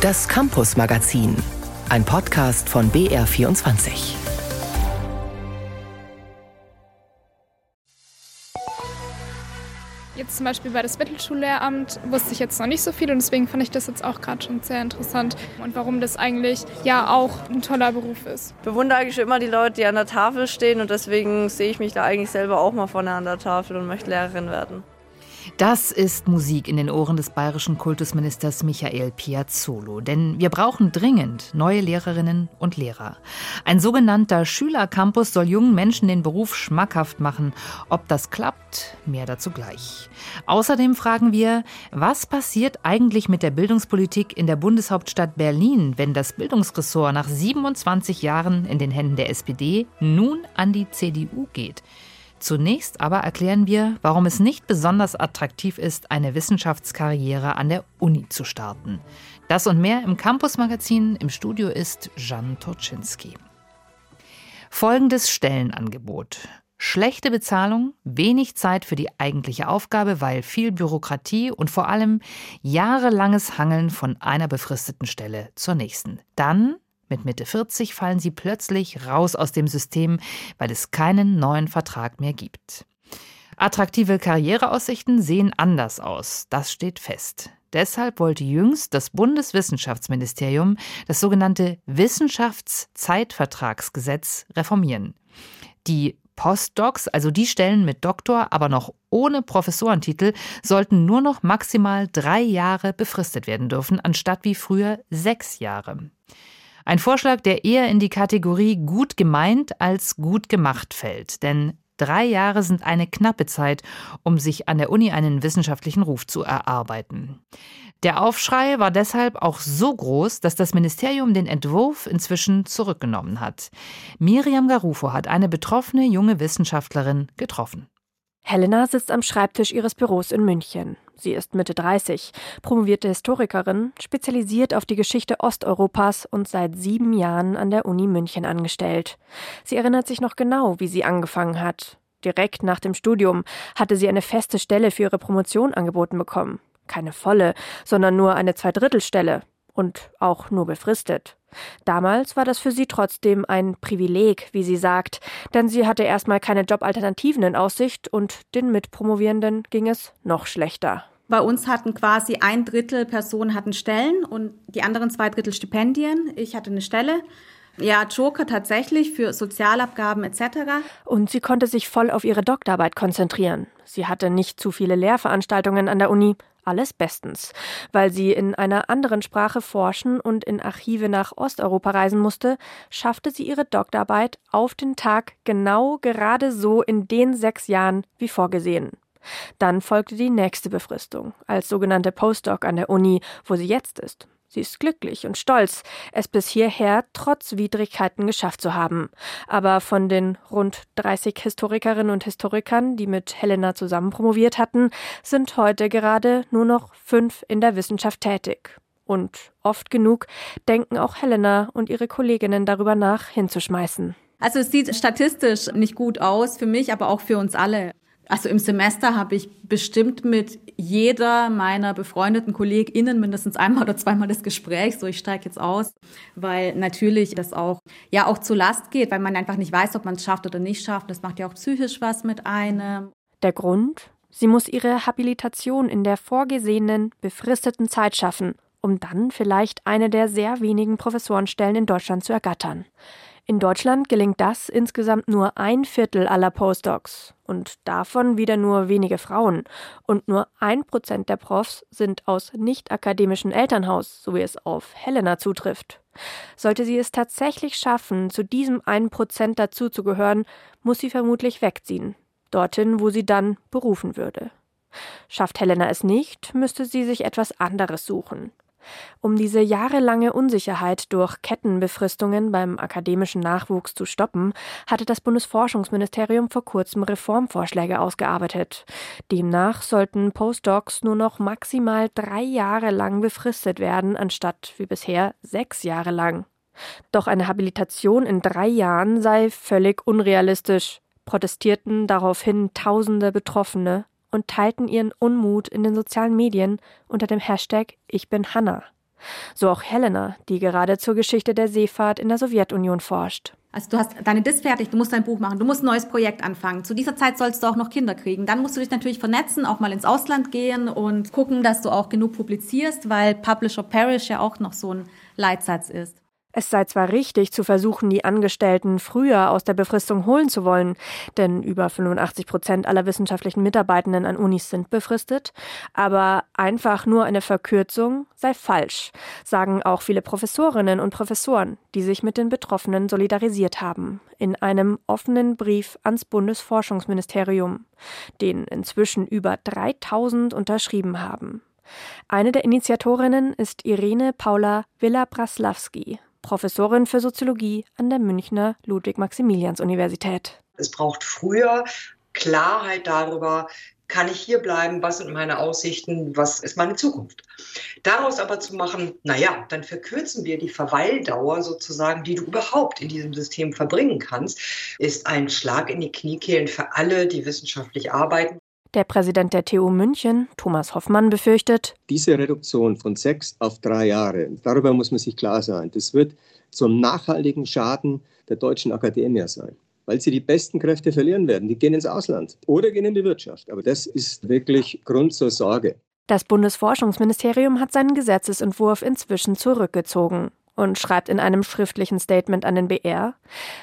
Das Campus Magazin, ein Podcast von BR24. Jetzt zum Beispiel bei das Mittelschullehramt wusste ich jetzt noch nicht so viel und deswegen fand ich das jetzt auch gerade schon sehr interessant und warum das eigentlich ja auch ein toller Beruf ist. Ich bewundere eigentlich immer die Leute, die an der Tafel stehen und deswegen sehe ich mich da eigentlich selber auch mal vorne an der Tafel und möchte Lehrerin werden. Das ist Musik in den Ohren des bayerischen Kultusministers Michael Piazzolo. Denn wir brauchen dringend neue Lehrerinnen und Lehrer. Ein sogenannter Schülercampus soll jungen Menschen den Beruf schmackhaft machen. Ob das klappt, mehr dazu gleich. Außerdem fragen wir, was passiert eigentlich mit der Bildungspolitik in der Bundeshauptstadt Berlin, wenn das Bildungsressort nach 27 Jahren in den Händen der SPD nun an die CDU geht? Zunächst aber erklären wir, warum es nicht besonders attraktiv ist, eine Wissenschaftskarriere an der Uni zu starten. Das und mehr im Campus-Magazin. Im Studio ist Jan Toczynski. Folgendes Stellenangebot. Schlechte Bezahlung, wenig Zeit für die eigentliche Aufgabe, weil viel Bürokratie und vor allem jahrelanges Hangeln von einer befristeten Stelle zur nächsten. Dann mit Mitte 40 fallen sie plötzlich raus aus dem System, weil es keinen neuen Vertrag mehr gibt. Attraktive Karriereaussichten sehen anders aus, das steht fest. Deshalb wollte jüngst das Bundeswissenschaftsministerium das sogenannte Wissenschaftszeitvertragsgesetz reformieren. Die Postdocs, also die Stellen mit Doktor, aber noch ohne Professorentitel, sollten nur noch maximal drei Jahre befristet werden dürfen, anstatt wie früher sechs Jahre. Ein Vorschlag, der eher in die Kategorie gut gemeint als gut gemacht fällt. Denn drei Jahre sind eine knappe Zeit, um sich an der Uni einen wissenschaftlichen Ruf zu erarbeiten. Der Aufschrei war deshalb auch so groß, dass das Ministerium den Entwurf inzwischen zurückgenommen hat. Miriam Garufo hat eine betroffene junge Wissenschaftlerin getroffen. Helena sitzt am Schreibtisch ihres Büros in München. Sie ist Mitte 30, promovierte Historikerin, spezialisiert auf die Geschichte Osteuropas und seit sieben Jahren an der Uni München angestellt. Sie erinnert sich noch genau, wie sie angefangen hat. Direkt nach dem Studium hatte sie eine feste Stelle für ihre Promotion angeboten bekommen. Keine volle, sondern nur eine Zweidrittelstelle und auch nur befristet. Damals war das für sie trotzdem ein Privileg, wie sie sagt, denn sie hatte erstmal keine Jobalternativen in Aussicht und den Mitpromovierenden ging es noch schlechter. Bei uns hatten quasi ein Drittel Personen hatten Stellen und die anderen zwei Drittel Stipendien. Ich hatte eine Stelle. Ja, Joker tatsächlich für Sozialabgaben etc. Und sie konnte sich voll auf ihre Doktorarbeit konzentrieren. Sie hatte nicht zu viele Lehrveranstaltungen an der Uni, alles bestens. Weil sie in einer anderen Sprache forschen und in Archive nach Osteuropa reisen musste, schaffte sie ihre Doktorarbeit auf den Tag genau gerade so in den sechs Jahren wie vorgesehen. Dann folgte die nächste Befristung als sogenannte Postdoc an der Uni, wo sie jetzt ist. Sie ist glücklich und stolz, es bis hierher trotz Widrigkeiten geschafft zu haben. Aber von den rund 30 Historikerinnen und Historikern, die mit Helena zusammen promoviert hatten, sind heute gerade nur noch fünf in der Wissenschaft tätig. Und oft genug denken auch Helena und ihre Kolleginnen darüber nach, hinzuschmeißen. Also es sieht statistisch nicht gut aus für mich, aber auch für uns alle. Also im Semester habe ich bestimmt mit jeder meiner befreundeten KollegInnen mindestens einmal oder zweimal das Gespräch, so ich steige jetzt aus, weil natürlich das auch, ja, auch zu Last geht, weil man einfach nicht weiß, ob man es schafft oder nicht schafft. Das macht ja auch psychisch was mit einem. Der Grund? Sie muss ihre Habilitation in der vorgesehenen, befristeten Zeit schaffen, um dann vielleicht eine der sehr wenigen Professorenstellen in Deutschland zu ergattern. In Deutschland gelingt das insgesamt nur ein Viertel aller Postdocs und davon wieder nur wenige Frauen. Und nur ein Prozent der Profs sind aus nicht-akademischem Elternhaus, so wie es auf Helena zutrifft. Sollte sie es tatsächlich schaffen, zu diesem einen Prozent dazuzugehören, muss sie vermutlich wegziehen. Dorthin, wo sie dann berufen würde. Schafft Helena es nicht, müsste sie sich etwas anderes suchen. Um diese jahrelange Unsicherheit durch Kettenbefristungen beim akademischen Nachwuchs zu stoppen, hatte das Bundesforschungsministerium vor kurzem Reformvorschläge ausgearbeitet. Demnach sollten Postdocs nur noch maximal drei Jahre lang befristet werden, anstatt wie bisher sechs Jahre lang. Doch eine Habilitation in drei Jahren sei völlig unrealistisch, protestierten daraufhin tausende Betroffene und teilten ihren Unmut in den sozialen Medien unter dem Hashtag Ich bin Hanna. So auch Helena, die gerade zur Geschichte der Seefahrt in der Sowjetunion forscht. Also du hast deine Dis fertig, du musst dein Buch machen, du musst ein neues Projekt anfangen. Zu dieser Zeit sollst du auch noch Kinder kriegen. Dann musst du dich natürlich vernetzen, auch mal ins Ausland gehen und gucken, dass du auch genug publizierst, weil Publisher Perish ja auch noch so ein Leitsatz ist. Es sei zwar richtig, zu versuchen, die Angestellten früher aus der Befristung holen zu wollen, denn über 85 Prozent aller wissenschaftlichen Mitarbeitenden an Unis sind befristet, aber einfach nur eine Verkürzung sei falsch, sagen auch viele Professorinnen und Professoren, die sich mit den Betroffenen solidarisiert haben, in einem offenen Brief ans Bundesforschungsministerium, den inzwischen über 3000 unterschrieben haben. Eine der Initiatorinnen ist Irene Paula Villa-Praslawski, Professorin für Soziologie an der Münchner Ludwig-Maximilians-Universität. Es braucht früher Klarheit darüber, kann ich hier bleiben, was sind meine Aussichten, was ist meine Zukunft. Daraus aber zu machen, naja, dann verkürzen wir die Verweildauer sozusagen, die du überhaupt in diesem System verbringen kannst, ist ein Schlag in die Kniekehlen für alle, die wissenschaftlich arbeiten. Der Präsident der TU München, Thomas Hoffmann, befürchtet, diese Reduktion von sechs auf drei Jahre, darüber muss man sich klar sein, das wird zum nachhaltigen Schaden der deutschen Akademie sein, weil sie die besten Kräfte verlieren werden. Die gehen ins Ausland oder gehen in die Wirtschaft. Aber das ist wirklich Grund zur Sorge. Das Bundesforschungsministerium hat seinen Gesetzesentwurf inzwischen zurückgezogen und schreibt in einem schriftlichen Statement an den BR,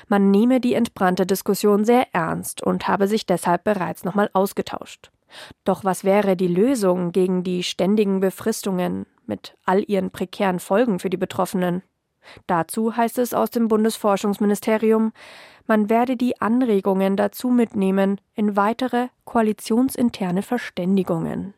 man nehme die entbrannte Diskussion sehr ernst und habe sich deshalb bereits nochmal ausgetauscht. Doch was wäre die Lösung gegen die ständigen Befristungen mit all ihren prekären Folgen für die Betroffenen? Dazu heißt es aus dem Bundesforschungsministerium, man werde die Anregungen dazu mitnehmen in weitere koalitionsinterne Verständigungen.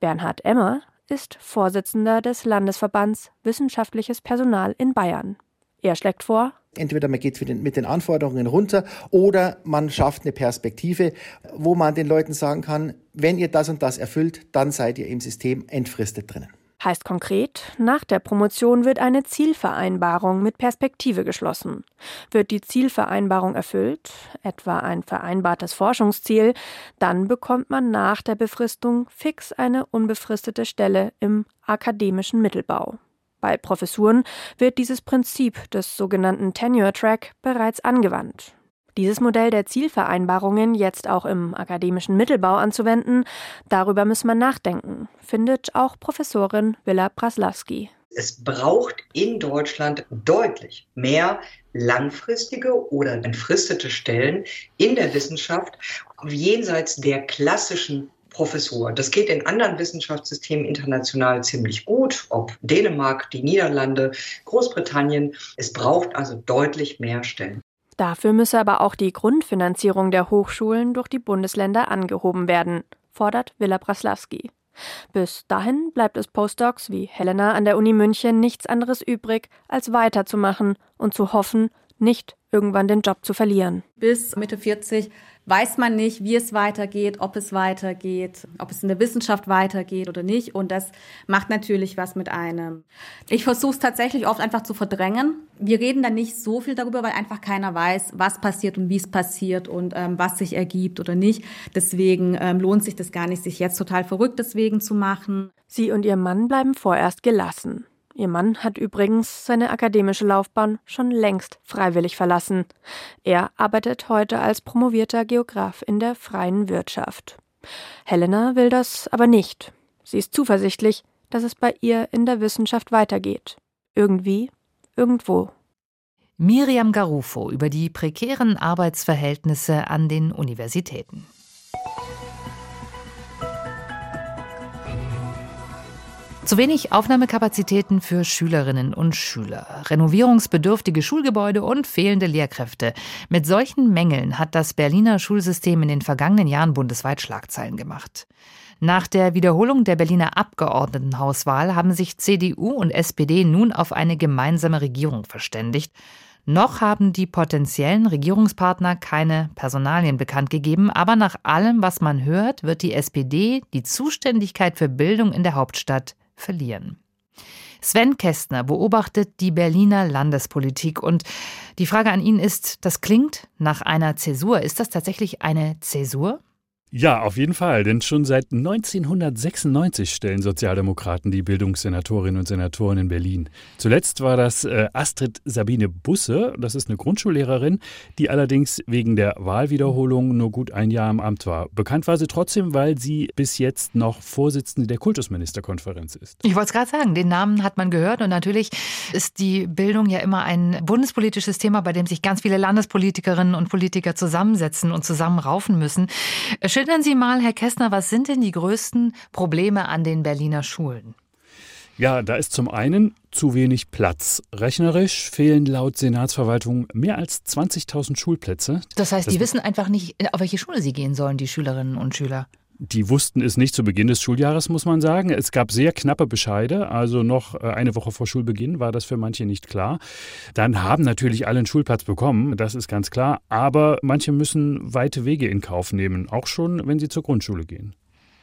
Bernhard Emmer, ist Vorsitzender des Landesverbands Wissenschaftliches Personal in Bayern. Er schlägt vor, Entweder man geht mit den Anforderungen runter oder man schafft eine Perspektive, wo man den Leuten sagen kann, wenn ihr das und das erfüllt, dann seid ihr im System entfristet drinnen. Heißt konkret, nach der Promotion wird eine Zielvereinbarung mit Perspektive geschlossen. Wird die Zielvereinbarung erfüllt, etwa ein vereinbartes Forschungsziel, dann bekommt man nach der Befristung fix eine unbefristete Stelle im akademischen Mittelbau. Bei Professuren wird dieses Prinzip des sogenannten Tenure Track bereits angewandt. Dieses Modell der Zielvereinbarungen jetzt auch im akademischen Mittelbau anzuwenden, darüber muss man nachdenken, findet auch Professorin Villa Praslawski. Es braucht in Deutschland deutlich mehr langfristige oder entfristete Stellen in der Wissenschaft jenseits der klassischen Professur. Das geht in anderen Wissenschaftssystemen international ziemlich gut, ob Dänemark, die Niederlande, Großbritannien. Es braucht also deutlich mehr Stellen. Dafür müsse aber auch die Grundfinanzierung der Hochschulen durch die Bundesländer angehoben werden, fordert Villa Braslawski. Bis dahin bleibt es Postdocs wie Helena an der Uni München nichts anderes übrig, als weiterzumachen und zu hoffen, nicht irgendwann den Job zu verlieren. Bis Mitte 40 weiß man nicht, wie es weitergeht, ob es weitergeht, ob es in der Wissenschaft weitergeht oder nicht. Und das macht natürlich was mit einem. Ich versuche es tatsächlich oft einfach zu verdrängen. Wir reden da nicht so viel darüber, weil einfach keiner weiß, was passiert und wie es passiert und ähm, was sich ergibt oder nicht. Deswegen ähm, lohnt sich das gar nicht, sich jetzt total verrückt deswegen zu machen. Sie und ihr Mann bleiben vorerst gelassen. Ihr Mann hat übrigens seine akademische Laufbahn schon längst freiwillig verlassen. Er arbeitet heute als promovierter Geograf in der freien Wirtschaft. Helena will das aber nicht. Sie ist zuversichtlich, dass es bei ihr in der Wissenschaft weitergeht. Irgendwie, irgendwo. Miriam Garufo über die prekären Arbeitsverhältnisse an den Universitäten. Zu wenig Aufnahmekapazitäten für Schülerinnen und Schüler, renovierungsbedürftige Schulgebäude und fehlende Lehrkräfte. Mit solchen Mängeln hat das Berliner Schulsystem in den vergangenen Jahren bundesweit Schlagzeilen gemacht. Nach der Wiederholung der Berliner Abgeordnetenhauswahl haben sich CDU und SPD nun auf eine gemeinsame Regierung verständigt. Noch haben die potenziellen Regierungspartner keine Personalien bekannt gegeben, aber nach allem, was man hört, wird die SPD die Zuständigkeit für Bildung in der Hauptstadt verlieren. Sven Kästner beobachtet die Berliner Landespolitik und die Frage an ihn ist, das klingt nach einer Zäsur. Ist das tatsächlich eine Zäsur? Ja, auf jeden Fall, denn schon seit 1996 stellen Sozialdemokraten die Bildungssenatorinnen und Senatoren in Berlin. Zuletzt war das äh, Astrid Sabine Busse, das ist eine Grundschullehrerin, die allerdings wegen der Wahlwiederholung nur gut ein Jahr im Amt war. Bekannt war sie trotzdem, weil sie bis jetzt noch Vorsitzende der Kultusministerkonferenz ist. Ich wollte es gerade sagen, den Namen hat man gehört und natürlich ist die Bildung ja immer ein bundespolitisches Thema, bei dem sich ganz viele Landespolitikerinnen und Politiker zusammensetzen und zusammenraufen müssen. Schildern Sie mal, Herr Kästner, was sind denn die größten Probleme an den Berliner Schulen? Ja, da ist zum einen zu wenig Platz. Rechnerisch fehlen laut Senatsverwaltung mehr als 20.000 Schulplätze. Das heißt, das die wissen einfach nicht, auf welche Schule sie gehen sollen, die Schülerinnen und Schüler. Die wussten es nicht zu Beginn des Schuljahres, muss man sagen. Es gab sehr knappe Bescheide, also noch äh, eine Woche vor Schulbeginn war das für manche nicht klar. Dann haben natürlich alle einen Schulplatz bekommen, das ist ganz klar, aber manche müssen weite Wege in Kauf nehmen, auch schon, wenn sie zur Grundschule gehen.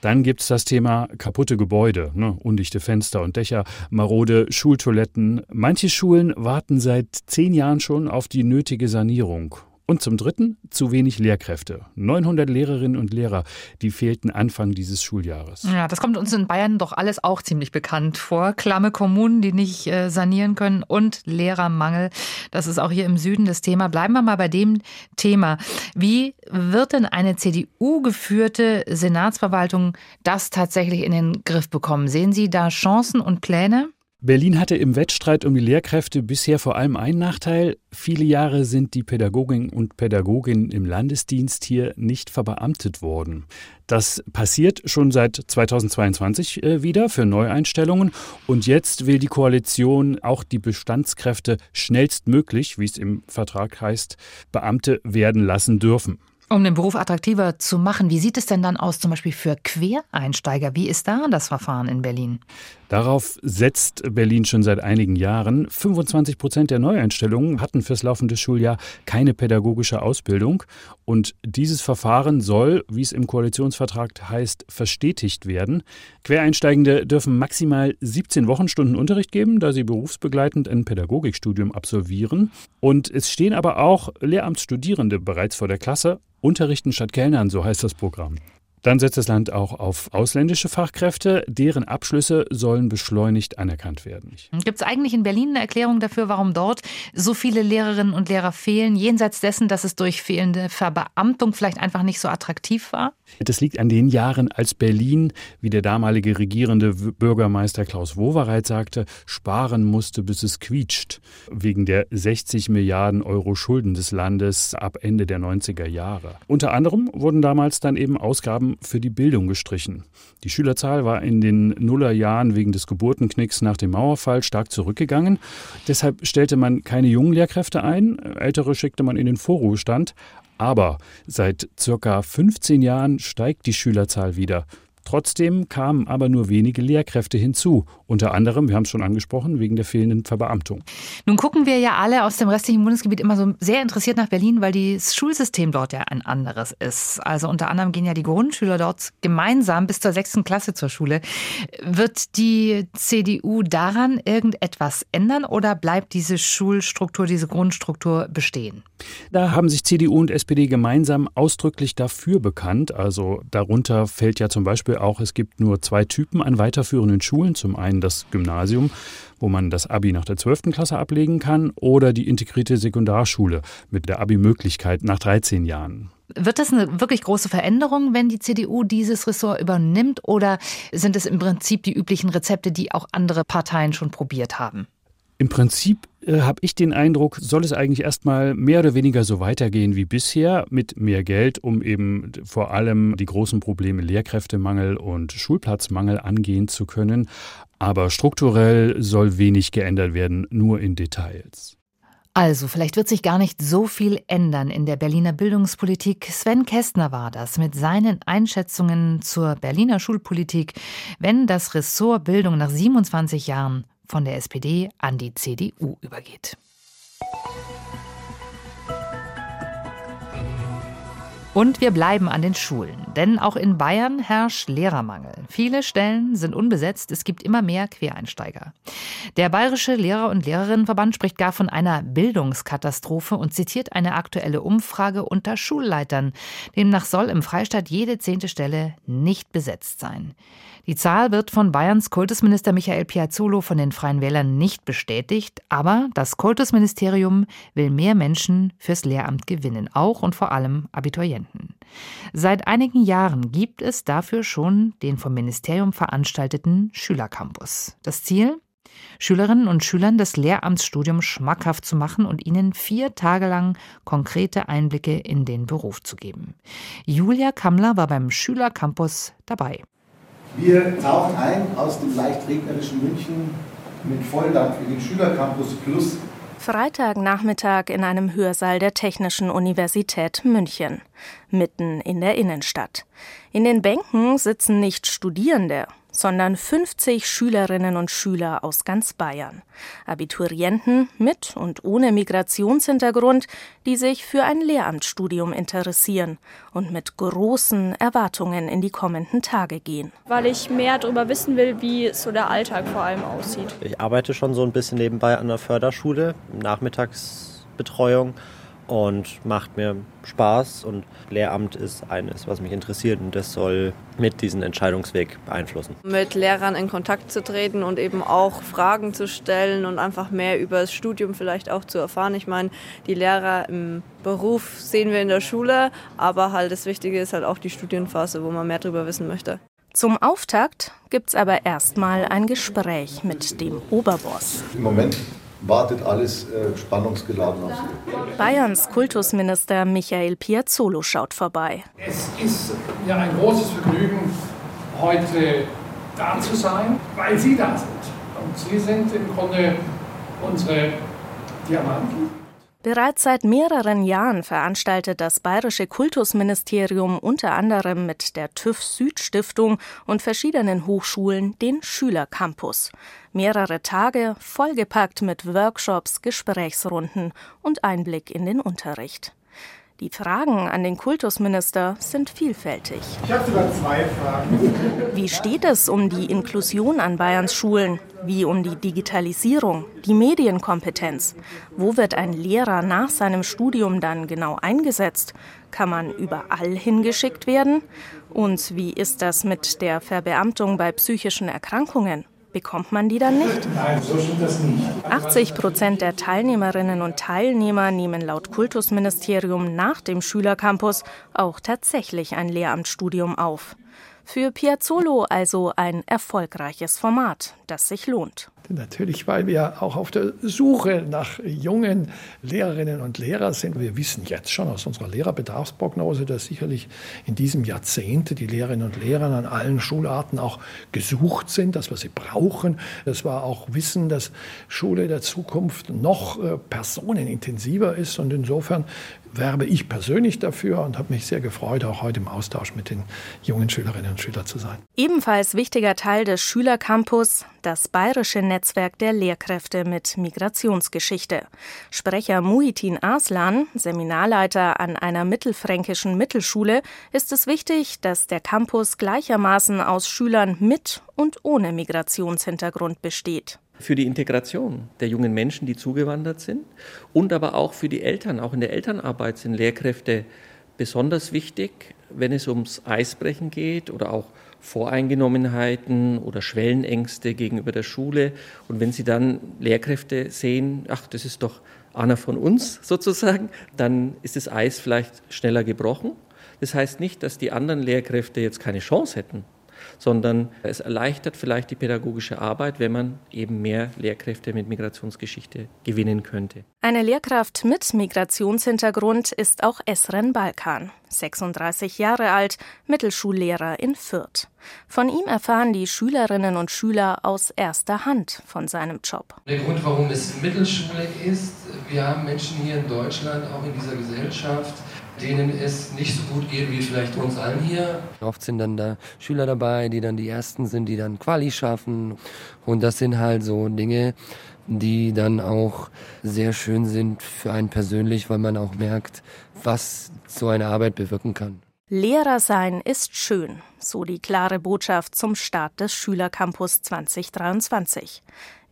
Dann gibt es das Thema kaputte Gebäude, ne? undichte Fenster und Dächer, marode Schultoiletten. Manche Schulen warten seit zehn Jahren schon auf die nötige Sanierung. Und zum Dritten zu wenig Lehrkräfte. 900 Lehrerinnen und Lehrer, die fehlten Anfang dieses Schuljahres. Ja, das kommt uns in Bayern doch alles auch ziemlich bekannt vor. Klamme Kommunen, die nicht äh, sanieren können und Lehrermangel. Das ist auch hier im Süden das Thema. Bleiben wir mal bei dem Thema. Wie wird denn eine CDU-geführte Senatsverwaltung das tatsächlich in den Griff bekommen? Sehen Sie da Chancen und Pläne? Berlin hatte im Wettstreit um die Lehrkräfte bisher vor allem einen Nachteil. Viele Jahre sind die Pädagoginnen und Pädagoginnen im Landesdienst hier nicht verbeamtet worden. Das passiert schon seit 2022 äh, wieder für Neueinstellungen. Und jetzt will die Koalition auch die Bestandskräfte schnellstmöglich, wie es im Vertrag heißt, Beamte werden lassen dürfen. Um den Beruf attraktiver zu machen, wie sieht es denn dann aus, zum Beispiel für Quereinsteiger? Wie ist da das Verfahren in Berlin? Darauf setzt Berlin schon seit einigen Jahren. 25 Prozent der Neueinstellungen hatten fürs laufende Schuljahr keine pädagogische Ausbildung. Und dieses Verfahren soll, wie es im Koalitionsvertrag heißt, verstetigt werden. Quereinsteigende dürfen maximal 17 Wochenstunden Unterricht geben, da sie berufsbegleitend ein Pädagogikstudium absolvieren. Und es stehen aber auch Lehramtsstudierende bereits vor der Klasse. Unterrichten statt Kellnern, so heißt das Programm. Dann setzt das Land auch auf ausländische Fachkräfte. Deren Abschlüsse sollen beschleunigt anerkannt werden. Gibt es eigentlich in Berlin eine Erklärung dafür, warum dort so viele Lehrerinnen und Lehrer fehlen, jenseits dessen, dass es durch fehlende Verbeamtung vielleicht einfach nicht so attraktiv war? Das liegt an den Jahren, als Berlin, wie der damalige regierende Bürgermeister Klaus Wowereit sagte, sparen musste, bis es quietscht, wegen der 60 Milliarden Euro Schulden des Landes ab Ende der 90er Jahre. Unter anderem wurden damals dann eben Ausgaben für die Bildung gestrichen. Die Schülerzahl war in den Nullerjahren wegen des Geburtenknicks nach dem Mauerfall stark zurückgegangen. Deshalb stellte man keine jungen Lehrkräfte ein, ältere schickte man in den Vorruhestand. Aber seit circa 15 Jahren steigt die Schülerzahl wieder. Trotzdem kamen aber nur wenige Lehrkräfte hinzu, unter anderem, wir haben es schon angesprochen, wegen der fehlenden Verbeamtung. Nun gucken wir ja alle aus dem restlichen Bundesgebiet immer so sehr interessiert nach Berlin, weil das Schulsystem dort ja ein anderes ist. Also unter anderem gehen ja die Grundschüler dort gemeinsam bis zur sechsten Klasse zur Schule. Wird die CDU daran irgendetwas ändern oder bleibt diese Schulstruktur, diese Grundstruktur bestehen? Da haben sich CDU und SPD gemeinsam ausdrücklich dafür bekannt. Also darunter fällt ja zum Beispiel auch, es gibt nur zwei Typen an weiterführenden Schulen. Zum einen das Gymnasium, wo man das Abi nach der 12. Klasse ablegen kann, oder die integrierte Sekundarschule mit der Abi-Möglichkeit nach 13 Jahren. Wird das eine wirklich große Veränderung, wenn die CDU dieses Ressort übernimmt, oder sind es im Prinzip die üblichen Rezepte, die auch andere Parteien schon probiert haben? Im Prinzip äh, habe ich den Eindruck, soll es eigentlich erstmal mehr oder weniger so weitergehen wie bisher mit mehr Geld, um eben vor allem die großen Probleme Lehrkräftemangel und Schulplatzmangel angehen zu können. Aber strukturell soll wenig geändert werden, nur in Details. Also, vielleicht wird sich gar nicht so viel ändern in der Berliner Bildungspolitik. Sven Kästner war das mit seinen Einschätzungen zur Berliner Schulpolitik, wenn das Ressort Bildung nach 27 Jahren von der SPD an die CDU übergeht. Und wir bleiben an den Schulen, denn auch in Bayern herrscht Lehrermangel. Viele Stellen sind unbesetzt, es gibt immer mehr Quereinsteiger. Der Bayerische Lehrer- und Lehrerinnenverband spricht gar von einer Bildungskatastrophe und zitiert eine aktuelle Umfrage unter Schulleitern. Demnach soll im Freistaat jede zehnte Stelle nicht besetzt sein. Die Zahl wird von Bayerns Kultusminister Michael Piazzolo von den Freien Wählern nicht bestätigt, aber das Kultusministerium will mehr Menschen fürs Lehramt gewinnen, auch und vor allem Abiturienten. Seit einigen Jahren gibt es dafür schon den vom Ministerium veranstalteten Schülercampus. Das Ziel? Schülerinnen und Schülern das Lehramtsstudium schmackhaft zu machen und ihnen vier Tage lang konkrete Einblicke in den Beruf zu geben. Julia Kammler war beim Schülercampus dabei. Wir tauchen ein aus dem leicht regnerischen München mit Volldampf in den Schülercampus Plus. Freitagnachmittag in einem Hörsaal der Technischen Universität München, mitten in der Innenstadt. In den Bänken sitzen nicht Studierende, sondern 50 Schülerinnen und Schüler aus ganz Bayern. Abiturienten mit und ohne Migrationshintergrund, die sich für ein Lehramtsstudium interessieren und mit großen Erwartungen in die kommenden Tage gehen. Weil ich mehr darüber wissen will, wie so der Alltag vor allem aussieht. Ich arbeite schon so ein bisschen nebenbei an der Förderschule, Nachmittagsbetreuung und macht mir Spaß und Lehramt ist eines, was mich interessiert und das soll mit diesem Entscheidungsweg beeinflussen. Mit Lehrern in Kontakt zu treten und eben auch Fragen zu stellen und einfach mehr über das Studium vielleicht auch zu erfahren. Ich meine, die Lehrer im Beruf sehen wir in der Schule, aber halt das Wichtige ist halt auch die Studienphase, wo man mehr darüber wissen möchte. Zum Auftakt gibt's aber erstmal ein Gespräch mit dem Oberboss. Im Moment wartet alles äh, spannungsgeladen auf Sie. Bayerns Kultusminister Michael Piazzolo schaut vorbei. Es ist mir ein großes Vergnügen, heute da zu sein, weil Sie da sind. Und Sie sind im Grunde unsere Diamanten. Bereits seit mehreren Jahren veranstaltet das Bayerische Kultusministerium unter anderem mit der TÜV Süd Stiftung und verschiedenen Hochschulen den Schülercampus. Mehrere Tage vollgepackt mit Workshops, Gesprächsrunden und Einblick in den Unterricht. Die Fragen an den Kultusminister sind vielfältig. Ich habe sogar zwei Fragen. Wie steht es um die Inklusion an Bayerns Schulen? Wie um die Digitalisierung, die Medienkompetenz? Wo wird ein Lehrer nach seinem Studium dann genau eingesetzt? Kann man überall hingeschickt werden? Und wie ist das mit der Verbeamtung bei psychischen Erkrankungen? Bekommt man die dann nicht? Nein, so stimmt das nicht. 80 Prozent der Teilnehmerinnen und Teilnehmer nehmen laut Kultusministerium nach dem Schülercampus auch tatsächlich ein Lehramtsstudium auf. Für Piazzolo also ein erfolgreiches Format, das sich lohnt. Natürlich, weil wir auch auf der Suche nach jungen Lehrerinnen und Lehrern sind. Wir wissen jetzt schon aus unserer Lehrerbedarfsprognose, dass sicherlich in diesem Jahrzehnt die Lehrerinnen und Lehrer an allen Schularten auch gesucht sind, dass wir sie brauchen. Das war auch Wissen, dass Schule der Zukunft noch äh, personenintensiver ist. Und insofern werbe ich persönlich dafür und habe mich sehr gefreut, auch heute im Austausch mit den jungen Schülerinnen und Schülern zu sein. Ebenfalls wichtiger Teil des Schülercampus, das bayerische Netzwerk der Lehrkräfte mit Migrationsgeschichte. Sprecher Muitin Aslan, Seminarleiter an einer mittelfränkischen Mittelschule, ist es wichtig, dass der Campus gleichermaßen aus Schülern mit und ohne Migrationshintergrund besteht für die Integration der jungen Menschen, die zugewandert sind und aber auch für die Eltern. Auch in der Elternarbeit sind Lehrkräfte besonders wichtig, wenn es ums Eisbrechen geht oder auch Voreingenommenheiten oder Schwellenängste gegenüber der Schule. Und wenn Sie dann Lehrkräfte sehen, ach, das ist doch einer von uns sozusagen, dann ist das Eis vielleicht schneller gebrochen. Das heißt nicht, dass die anderen Lehrkräfte jetzt keine Chance hätten, sondern es erleichtert vielleicht die pädagogische Arbeit, wenn man eben mehr Lehrkräfte mit Migrationsgeschichte gewinnen könnte. Eine Lehrkraft mit Migrationshintergrund ist auch Esren Balkan, 36 Jahre alt, Mittelschullehrer in Fürth. Von ihm erfahren die Schülerinnen und Schüler aus erster Hand von seinem Job. Der Grund, warum es Mittelschule ist, wir haben Menschen hier in Deutschland, auch in dieser Gesellschaft, denen es nicht so gut geht wie vielleicht uns allen hier. Oft sind dann da Schüler dabei, die dann die Ersten sind, die dann Quali schaffen. Und das sind halt so Dinge, die dann auch sehr schön sind für einen persönlich, weil man auch merkt, was so eine Arbeit bewirken kann. Lehrer sein ist schön, so die klare Botschaft zum Start des Schülercampus 2023.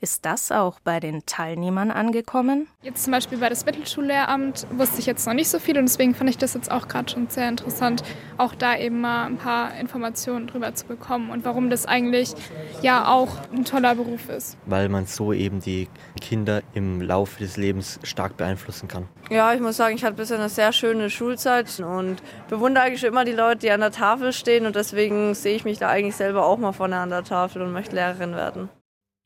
Ist das auch bei den Teilnehmern angekommen? Jetzt zum Beispiel bei das Mittelschullehramt wusste ich jetzt noch nicht so viel und deswegen fand ich das jetzt auch gerade schon sehr interessant, auch da eben mal ein paar Informationen drüber zu bekommen und warum das eigentlich ja auch ein toller Beruf ist. Weil man so eben die Kinder im Laufe des Lebens stark beeinflussen kann. Ja, ich muss sagen, ich hatte bisher eine sehr schöne Schulzeit und bewundere eigentlich immer die Leute, die an der Tafel stehen und deswegen sehe ich mich da eigentlich selber auch mal vorne an der Tafel und möchte Lehrerin werden.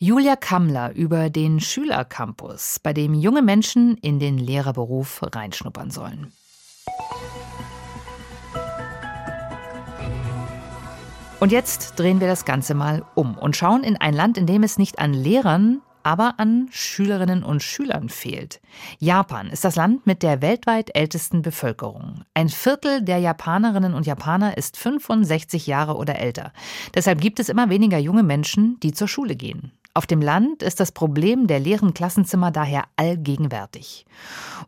Julia Kammler über den Schülercampus, bei dem junge Menschen in den Lehrerberuf reinschnuppern sollen. Und jetzt drehen wir das Ganze mal um und schauen in ein Land, in dem es nicht an Lehrern, aber an Schülerinnen und Schülern fehlt. Japan ist das Land mit der weltweit ältesten Bevölkerung. Ein Viertel der Japanerinnen und Japaner ist 65 Jahre oder älter. Deshalb gibt es immer weniger junge Menschen, die zur Schule gehen. Auf dem Land ist das Problem der leeren Klassenzimmer daher allgegenwärtig.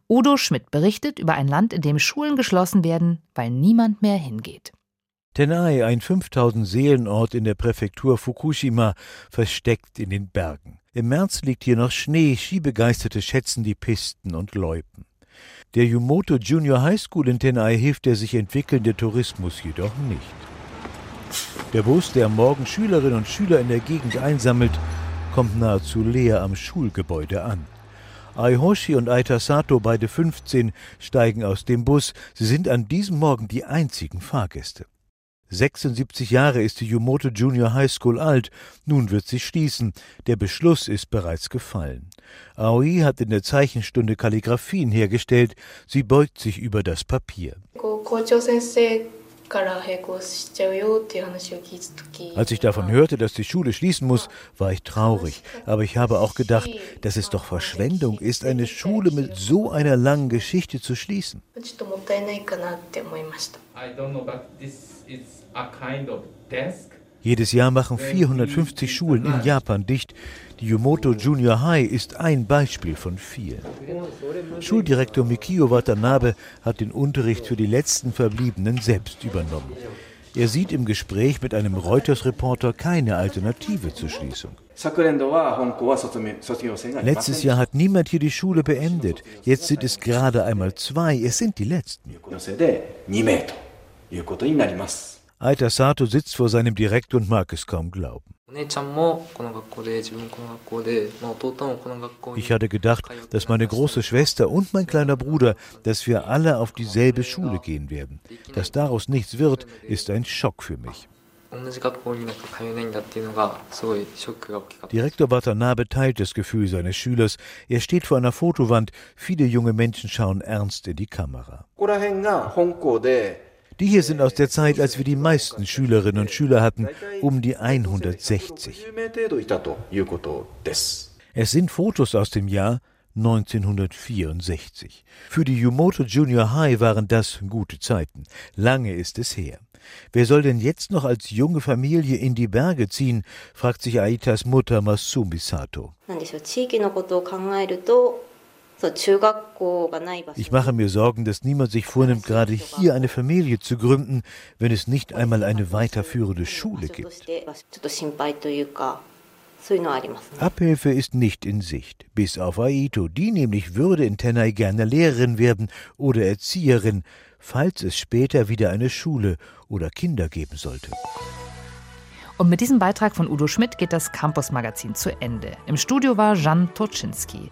Udo Schmidt berichtet über ein Land, in dem Schulen geschlossen werden, weil niemand mehr hingeht. Tenai, ein 5000 Seelenort in der Präfektur Fukushima, versteckt in den Bergen. Im März liegt hier noch Schnee, Skibegeisterte schätzen die Pisten und Loipen. Der Yumoto Junior High School in Tenai hilft der sich entwickelnde Tourismus jedoch nicht. Der Bus, der am Morgen Schülerinnen und Schüler in der Gegend einsammelt, kommt nahezu leer am Schulgebäude an. Aihoshi und Aita Sato, beide 15, steigen aus dem Bus. Sie sind an diesem Morgen die einzigen Fahrgäste. 76 Jahre ist die Yumoto Junior High School alt. Nun wird sie schließen. Der Beschluss ist bereits gefallen. Aoi hat in der Zeichenstunde Kalligraphien hergestellt. Sie beugt sich über das Papier. Als ich davon hörte, dass die Schule schließen muss, war ich traurig. Aber ich habe auch gedacht, dass es doch Verschwendung ist, eine Schule mit so einer langen Geschichte zu schließen. Jedes Jahr machen 450 Schulen in Japan dicht. Die Yumoto Junior High ist ein Beispiel von vielen. Schuldirektor Mikio Watanabe hat den Unterricht für die letzten Verbliebenen selbst übernommen. Er sieht im Gespräch mit einem Reuters-Reporter keine Alternative zur Schließung. Letztes Jahr hat niemand hier die Schule beendet. Jetzt sind es gerade einmal zwei. Es sind die letzten. Aita Sato sitzt vor seinem Direktor und mag es kaum glauben. Ich hatte gedacht, dass meine große Schwester und mein kleiner Bruder, dass wir alle auf dieselbe Schule gehen werden. Dass daraus nichts wird, ist ein Schock für mich. Direktor Watanabe teilt das Gefühl seines Schülers. Er steht vor einer Fotowand. Viele junge Menschen schauen ernst in die Kamera. Die hier sind aus der Zeit, als wir die meisten Schülerinnen und Schüler hatten, um die 160. Es sind Fotos aus dem Jahr 1964. Für die Yumoto Junior High waren das gute Zeiten. Lange ist es her. Wer soll denn jetzt noch als junge Familie in die Berge ziehen, fragt sich Aitas Mutter Masumi Sato. Ich mache mir Sorgen, dass niemand sich vornimmt, gerade hier eine Familie zu gründen, wenn es nicht einmal eine weiterführende Schule gibt. Abhilfe ist nicht in Sicht, bis auf Aito, die nämlich würde in Tenai gerne Lehrerin werden oder Erzieherin, falls es später wieder eine Schule oder Kinder geben sollte. Und mit diesem Beitrag von Udo Schmidt geht das Campus Magazin zu Ende. Im Studio war Jan Toczynski.